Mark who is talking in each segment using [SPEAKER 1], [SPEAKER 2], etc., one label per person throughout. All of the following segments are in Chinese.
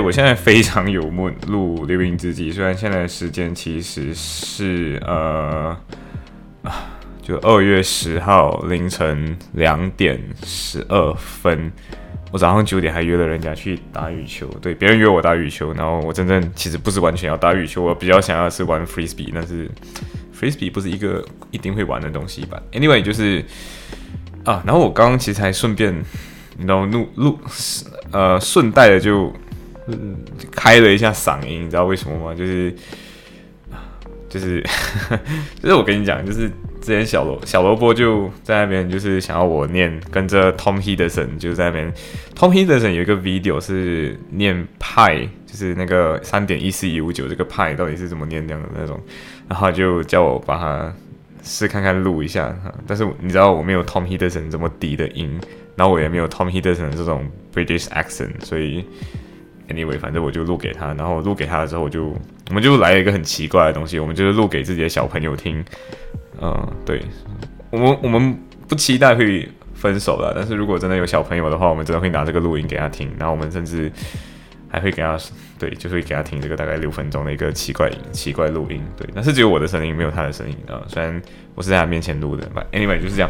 [SPEAKER 1] 我现在非常有梦录《流影之记》，虽然现在时间其实是呃啊，就二月十号凌晨两点十二分，我早上九点还约了人家去打羽球，对，别人约我打羽球，然后我真正其实不是完全要打羽球，我比较想要是玩 frisbee，但是 frisbee 不是一个一定会玩的东西吧？Anyway，就是啊，然后我刚刚其实还顺便，然后录录呃顺带的就。嗯，开了一下嗓音，你知道为什么吗？就是，就是，就是我跟你讲，就是之前小萝小萝卜就在那边，就是想要我念跟着 Tom Hiddleston 就在那边，Tom Hiddleston 有一个 video 是念派，就是那个三点一四一五九这个派到底是怎么念这样的那种，然后就叫我把它试看看录一下，但是你知道我没有 Tom Hiddleston 这么低的音，然后我也没有 Tom Hiddleston 这种 British accent，所以。Anyway，反正我就录给他，然后录给他的时候，我就我们就来了一个很奇怪的东西，我们就是录给自己的小朋友听。嗯，对，我们我们不期待会分手了，但是如果真的有小朋友的话，我们真的会拿这个录音给他听，然后我们甚至还会给他，对，就会给他听这个大概六分钟的一个奇怪奇怪录音。对，但是只有我的声音，没有他的声音啊。虽然我是在他面前录的，Anyway 就是这样。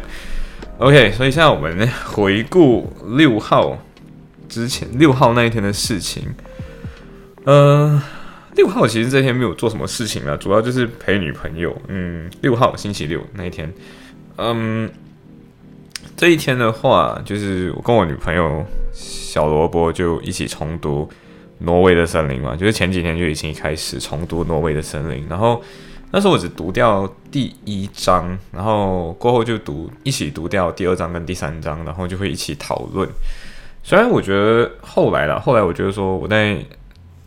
[SPEAKER 1] OK，所以现在我们回顾六号。之前六号那一天的事情，呃，六号其实这天没有做什么事情啊，主要就是陪女朋友。嗯，六号星期六那一天，嗯，这一天的话，就是我跟我女朋友小萝卜就一起重读挪威的森林嘛，就是前几天就已经开始重读挪威的森林，然后那时候我只读掉第一章，然后过后就读一起读掉第二章跟第三章，然后就会一起讨论。虽然我觉得后来了，后来我觉得说我在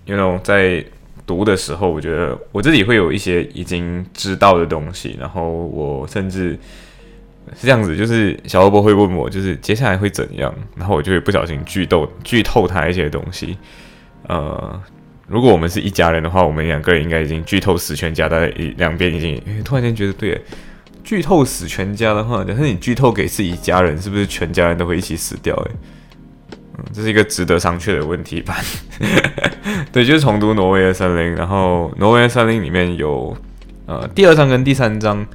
[SPEAKER 1] ，you know，在读的时候，我觉得我自己会有一些已经知道的东西，然后我甚至是这样子，就是小萝卜会问我，就是接下来会怎样，然后我就会不小心剧透剧透他一些东西。呃，如果我们是一家人的话，我们两个人应该已经剧透死全家，在两边已经突然间觉得对，剧透死全家的话，假设你剧透给自己家人，是不是全家人都会一起死掉？诶。这是一个值得商榷的问题吧？对，就是重读《挪威的森林》，然后《挪威的森林》里面有呃第二章跟第三章，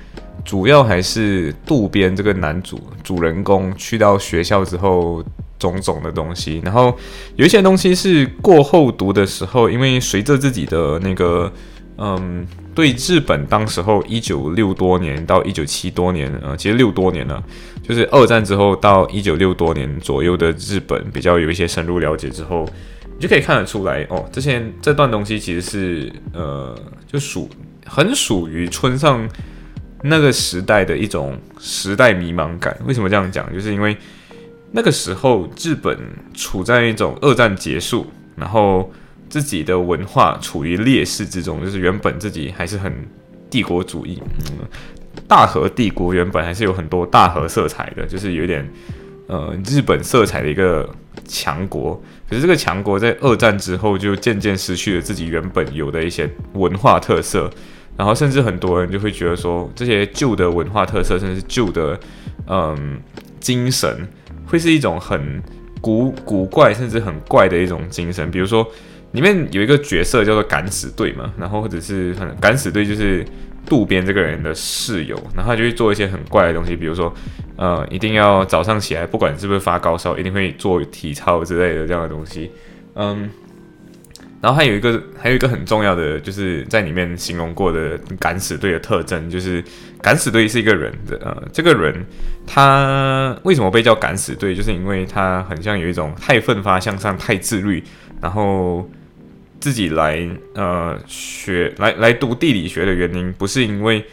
[SPEAKER 1] 主要还是渡边这个男主主人公去到学校之后种种的东西，然后有一些东西是过后读的时候，因为随着自己的那个嗯。对日本当时候一九六多年到一九七多年，呃，其实六多年了，就是二战之后到一九六多年左右的日本比较有一些深入了解之后，你就可以看得出来哦，这些这段东西其实是呃，就属很属于村上那个时代的一种时代迷茫感。为什么这样讲？就是因为那个时候日本处在一种二战结束，然后。自己的文化处于劣势之中，就是原本自己还是很帝国主义，嗯，大和帝国原本还是有很多大和色彩的，就是有点呃日本色彩的一个强国。可是这个强国在二战之后就渐渐失去了自己原本有的一些文化特色，然后甚至很多人就会觉得说，这些旧的文化特色，甚至是旧的嗯精神，会是一种很古古怪甚至很怪的一种精神，比如说。里面有一个角色叫做敢死队嘛，然后或者是很敢死队就是渡边这个人的室友，然后他就会做一些很怪的东西，比如说，呃，一定要早上起来，不管是不是发高烧，一定会做体操之类的这样的东西，嗯，然后还有一个还有一个很重要的，就是在里面形容过的敢死队的特征，就是敢死队是一个人的，呃，这个人他为什么被叫敢死队，就是因为他很像有一种太奋发向上、太自律，然后。自己来呃学来来读地理学的原因，不是因为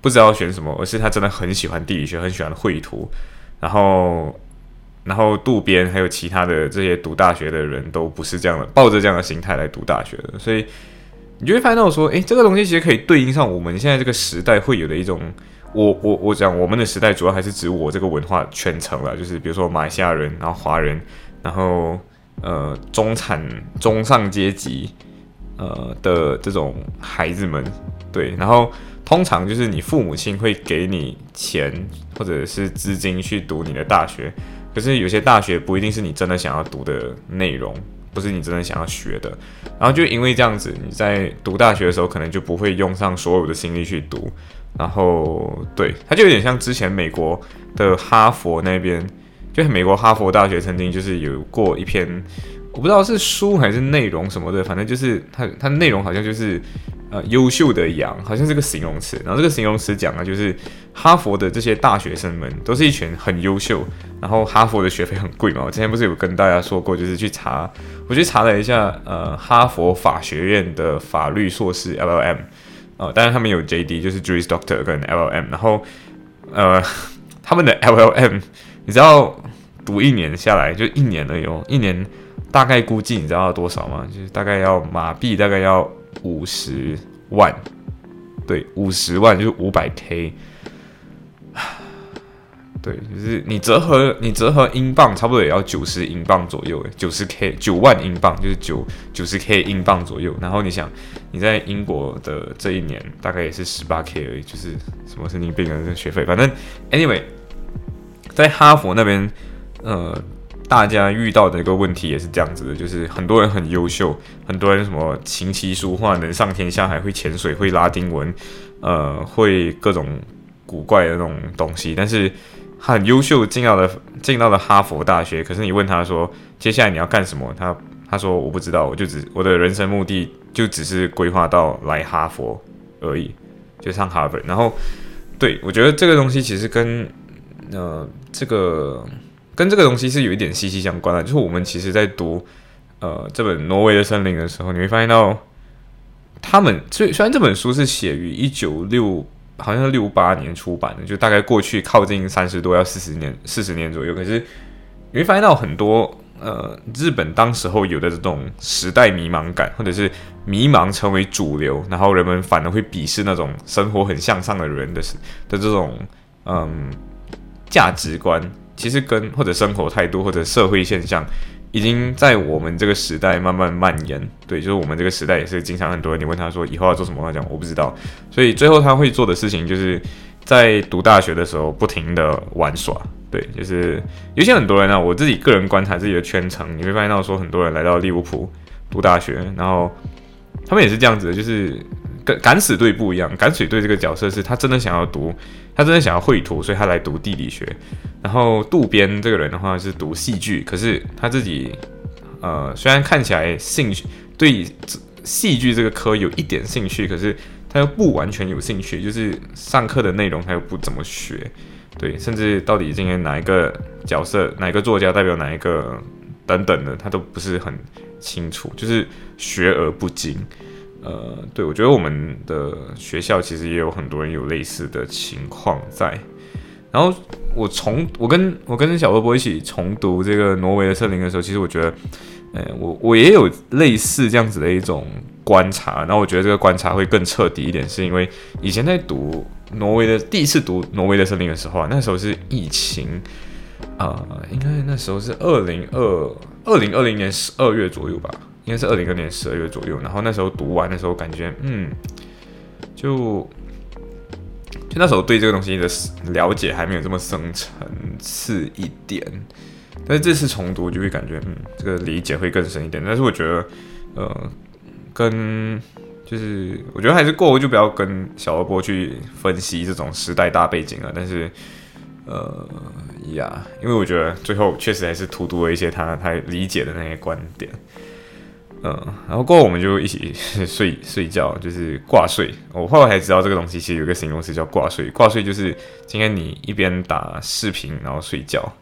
[SPEAKER 1] 不知道选什么，而是他真的很喜欢地理学，很喜欢绘图。然后然后渡边还有其他的这些读大学的人都不是这样的，抱着这样的心态来读大学的，所以你就会发现到说，诶，这个东西其实可以对应上我们现在这个时代会有的一种，我我我讲我们的时代主要还是指我这个文化圈层了，就是比如说马来西亚人，然后华人，然后呃中产中上阶级呃的这种孩子们，对，然后。通常就是你父母亲会给你钱或者是资金去读你的大学，可是有些大学不一定是你真的想要读的内容，不是你真的想要学的。然后就因为这样子，你在读大学的时候可能就不会用上所有的心力去读。然后对，它就有点像之前美国的哈佛那边，就美国哈佛大学曾经就是有过一篇，我不知道是书还是内容什么的，反正就是它它内容好像就是。呃，优秀的羊好像是个形容词，然后这个形容词讲的就是哈佛的这些大学生们都是一群很优秀，然后哈佛的学费很贵嘛。我之前不是有跟大家说过，就是去查，我去查了一下，呃，哈佛法学院的法律硕士 LLM，呃，当然他们有 JD，就是 Juris Doctor 跟 LLM，然后呃，他们的 LLM，你知道读一年下来就一年了哟，一年大概估计你知道要多少吗？就是大概要马币大概要。五十万，对，五十万就是五百 K，对，就是你折合你折合英镑，差不多也要九十英镑左右，九十 K 九万英镑就是九九十 K 英镑左右。然后你想你在英国的这一年大概也是十八 K 而已，就是什么神经病啊这学费。反正 anyway，在哈佛那边，呃。大家遇到的一个问题也是这样子的，就是很多人很优秀，很多人什么琴棋书画能上天下海，会潜水，会拉丁文，呃，会各种古怪的那种东西，但是很优秀，进到了进到了哈佛大学。可是你问他说，接下来你要干什么？他他说我不知道，我就只我的人生目的就只是规划到来哈佛而已，就上哈佛。然后，对我觉得这个东西其实跟呃这个。跟这个东西是有一点息息相关的，就是我们其实在读呃这本《挪威的森林》的时候，你会发现到他们虽虽然这本书是写于一九六好像是六八年出版的，就大概过去靠近三十多要四十年四十年左右，可是你会发现到很多呃日本当时候有的这种时代迷茫感，或者是迷茫成为主流，然后人们反而会鄙视那种生活很向上的人的的这种嗯价值观。其实跟或者生活态度或者社会现象，已经在我们这个时代慢慢蔓延。对，就是我们这个时代也是经常很多人，你问他说以后要做什么，他讲我不知道。所以最后他会做的事情，就是在读大学的时候不停的玩耍。对，就是有些很多人呢，我自己个人观察自己的圈层，你会发现到说很多人来到利物浦读大学，然后他们也是这样子的，就是。跟敢死队不一样，敢死队这个角色是他真的想要读，他真的想要绘图，所以他来读地理学。然后渡边这个人的话是读戏剧，可是他自己呃虽然看起来兴趣对戏剧这个科有一点兴趣，可是他又不完全有兴趣，就是上课的内容他又不怎么学，对，甚至到底今天哪一个角色、哪个作家代表哪一个等等的，他都不是很清楚，就是学而不精。呃，对，我觉得我们的学校其实也有很多人有类似的情况在。然后我重，我跟我跟小波波一起重读这个挪威的森林的时候，其实我觉得，呃，我我也有类似这样子的一种观察。然后我觉得这个观察会更彻底一点，是因为以前在读挪威的第一次读挪威的森林的时候啊，那时候是疫情，啊，应该那时候是二零二二零二零年十二月左右吧。应该是二零二年十二月左右，然后那时候读完的时候，感觉嗯，就就那时候对这个东西的了解还没有这么深层次一点，但是这次重读就会感觉嗯，这个理解会更深一点。但是我觉得呃，跟就是我觉得还是过后就不要跟小二波去分析这种时代大背景了。但是呃呀，因为我觉得最后确实还是荼毒了一些他他理解的那些观点。嗯，然后过后我们就一起 睡睡觉，就是挂睡。我后来才知道这个东西其实有个形容词叫挂睡。挂睡就是今天你一边打视频然后睡觉，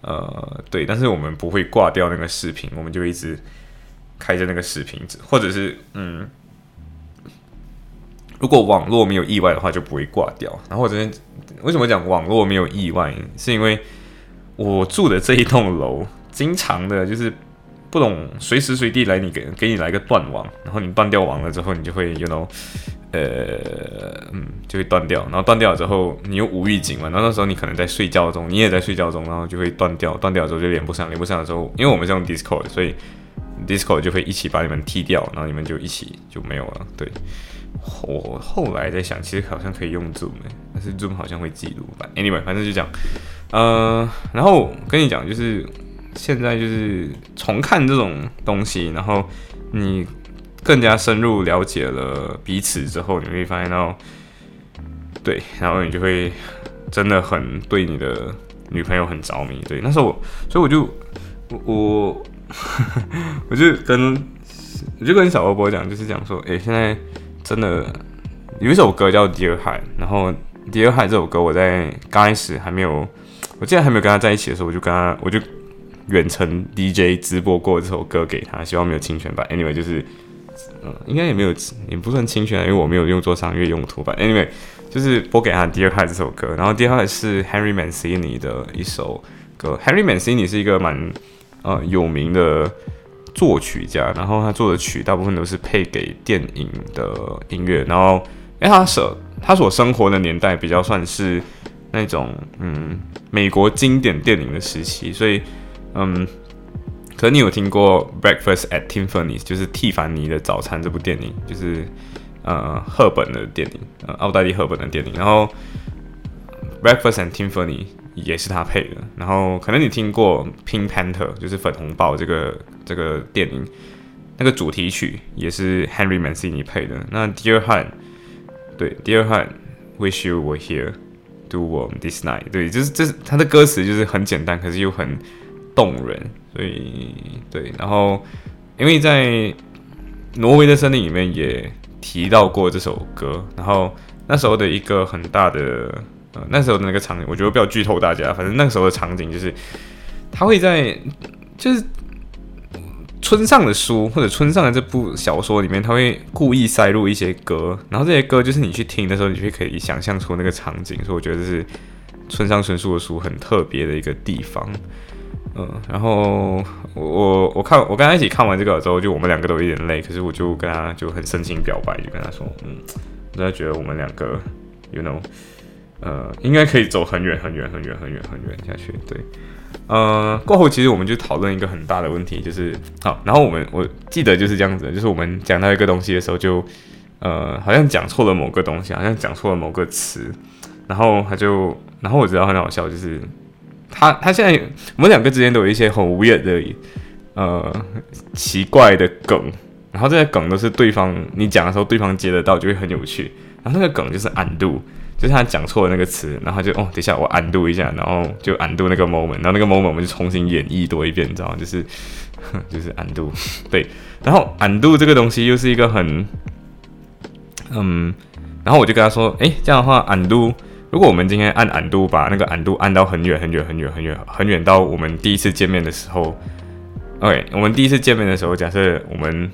[SPEAKER 1] 呃，对。但是我们不会挂掉那个视频，我们就一直开着那个视频，或者是嗯，如果网络没有意外的话就不会挂掉。然后我这边为什么讲网络没有意外？是因为。我住的这一栋楼，经常的就是不懂随时随地来你给给你来个断网，然后你断掉网了之后，你就会 you know，呃，嗯，就会断掉，然后断掉了之后，你又无预警嘛，然后那时候你可能在睡觉中，你也在睡觉中，然后就会断掉，断掉之后就连不上，连不上的时候，因为我们是用 Discord，所以 Discord 就会一起把你们踢掉，然后你们就一起就没有了。对，我后来在想，其实好像可以用 Zoom，但是 Zoom 好像会记录吧。Anyway，反正就讲，呃，然后跟你讲，就是现在就是重看这种东西，然后你。更加深入了解了彼此之后，你会发现到，对，然后你就会真的很对你的女朋友很着迷。对，那时候我，所以我就我我我就跟我就跟小波波讲，就是讲说，哎，现在真的有一首歌叫《Dear Heart》，然后《Dear Heart》这首歌，我在刚开始还没有，我竟然还没有跟他在一起的时候，我就跟他，我就远程 DJ 直播过这首歌给他，希望没有侵权吧。Anyway，就是。嗯，应该也没有，也不算侵权，因为我没有用作商业用途吧。Anyway，就是播给他《Dear Heart》这首歌，然后《Dear Heart》是 Henry Mancini 的一首歌。Henry Mancini 是一个蛮呃有名的作曲家，然后他做的曲大部分都是配给电影的音乐。然后，因为他所他所生活的年代比较算是那种嗯美国经典电影的时期，所以嗯。可能你有听过《Breakfast at Tiffany's》，就是蒂凡尼的早餐这部电影，就是呃赫本的电影，呃奥黛丽赫本的电影。然后《Breakfast at Tiffany》也是他配的。然后可能你听过《Pink Panther》，就是粉红豹这个这个电影，那个主题曲也是 Henry Mancini 配的。那《Dear Heart》，对，《Dear Heart》，Wish you were here, do warm this night。对，就是这是他的歌词，就是很简单，可是又很动人。所以对，然后因为在挪威的森林里面也提到过这首歌，然后那时候的一个很大的呃那时候的那个场景，我觉得不要剧透大家，反正那个时候的场景就是他会在就是村上的书或者村上的这部小说里面，他会故意塞入一些歌，然后这些歌就是你去听的时候，你就可以想象出那个场景，所以我觉得这是村上春树的书很特别的一个地方。嗯，然后我我我看我跟他一起看完这个之后，就我们两个都有点累，可是我就跟他就很深情表白，就跟他说，嗯，我真的觉得我们两个，you know，呃，应该可以走很远很远很远很远很远下去。对，呃，过后其实我们就讨论一个很大的问题，就是好，然后我们我记得就是这样子，就是我们讲到一个东西的时候，就呃，好像讲错了某个东西，好像讲错了某个词，然后他就，然后我知道很好笑，就是。他他现在我们两个之间都有一些很无言的呃奇怪的梗，然后这些梗都是对方你讲的时候对方接得到就会很有趣，然后那个梗就是 undo，就是他讲错了那个词，然后就哦等一下我 undo 一下，然后就 undo 那个 moment，然后那个 moment 我们就重新演绎多一遍，你知道吗？就是 就是 undo 对，然后 undo 这个东西又是一个很嗯，然后我就跟他说，哎这样的话 undo。如果我们今天按俺度把那个俺度按到很远很远很远很远很远到我们第一次见面的时候，OK，我们第一次见面的时候，假设我们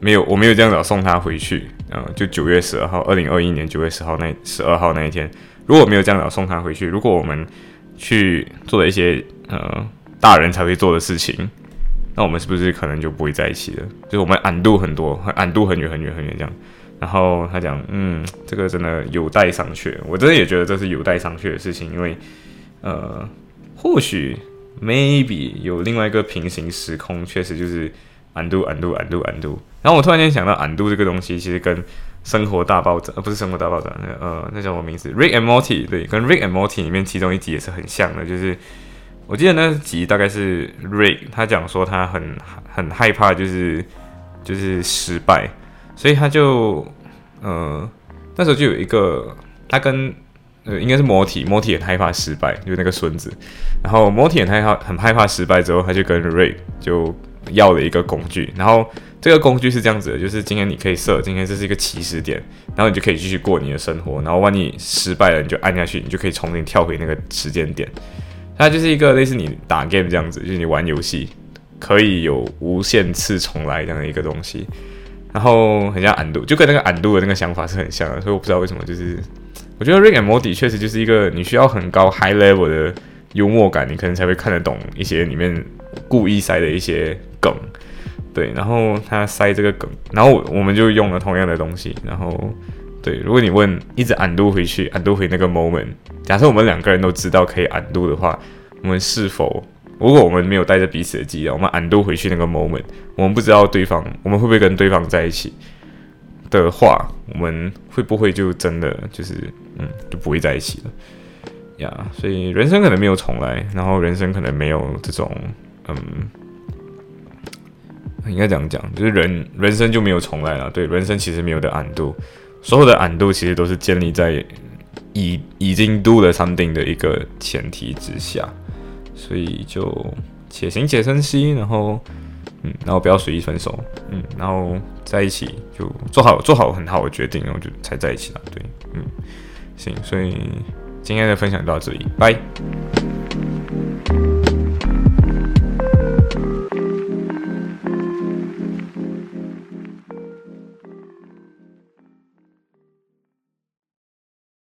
[SPEAKER 1] 没有我没有这样子送他回去，嗯，就九月十二号，二零二一年九月十号那十二号那一天，如果没有这样子送他回去，如果我们去做了一些呃大人才会做的事情，那我们是不是可能就不会在一起了？就是我们俺度很多，俺度很远很远很远这样。然后他讲，嗯，这个真的有待商榷。我真的也觉得这是有待商榷的事情，因为，呃，或许 maybe 有另外一个平行时空，确实就是 undo undo undo undo。然后我突然间想到 undo 这个东西，其实跟生活大爆炸，呃，不是生活大爆炸，那呃，那叫什么名字？Rick and Morty，对，跟 Rick and Morty 里面其中一集也是很像的，就是我记得那集大概是 Rick 他讲说他很很害怕，就是就是失败。所以他就，呃，那时候就有一个，他跟，呃，应该是摩体，摩体很害怕失败，就是那个孙子。然后摩体很害怕，很害怕失败之后，他就跟瑞就要了一个工具。然后这个工具是这样子的，就是今天你可以设，今天这是一个起始点，然后你就可以继续过你的生活。然后万一失败了，你就按下去，你就可以重新跳回那个时间点。它就是一个类似你打 game 这样子，就是你玩游戏可以有无限次重来这样的一个东西。然后很像俺度，就跟那个俺度的那个想法是很像的，所以我不知道为什么，就是我觉得 Rick and Morty 确实就是一个你需要很高 high level 的幽默感，你可能才会看得懂一些里面故意塞的一些梗。对，然后他塞这个梗，然后我们就用了同样的东西，然后对，如果你问一直安度回去，安度回那个 moment，假设我们两个人都知道可以安度的话，我们是否？如果我们没有带着彼此的记忆，我们安度回去那个 moment，我们不知道对方，我们会不会跟对方在一起的话，我们会不会就真的就是嗯就不会在一起了呀？所以人生可能没有重来，然后人生可能没有这种嗯，应该这样讲，就是人人生就没有重来了。对，人生其实没有的安度，所有的安度其实都是建立在已已经 do 了 something 的一个前提之下。所以就且行且珍惜，然后嗯，然后不要随意分手，嗯，然后在一起就做好做好很好的决定，然后就才在一起了，对，嗯，行，所以今天的分享到这里，拜。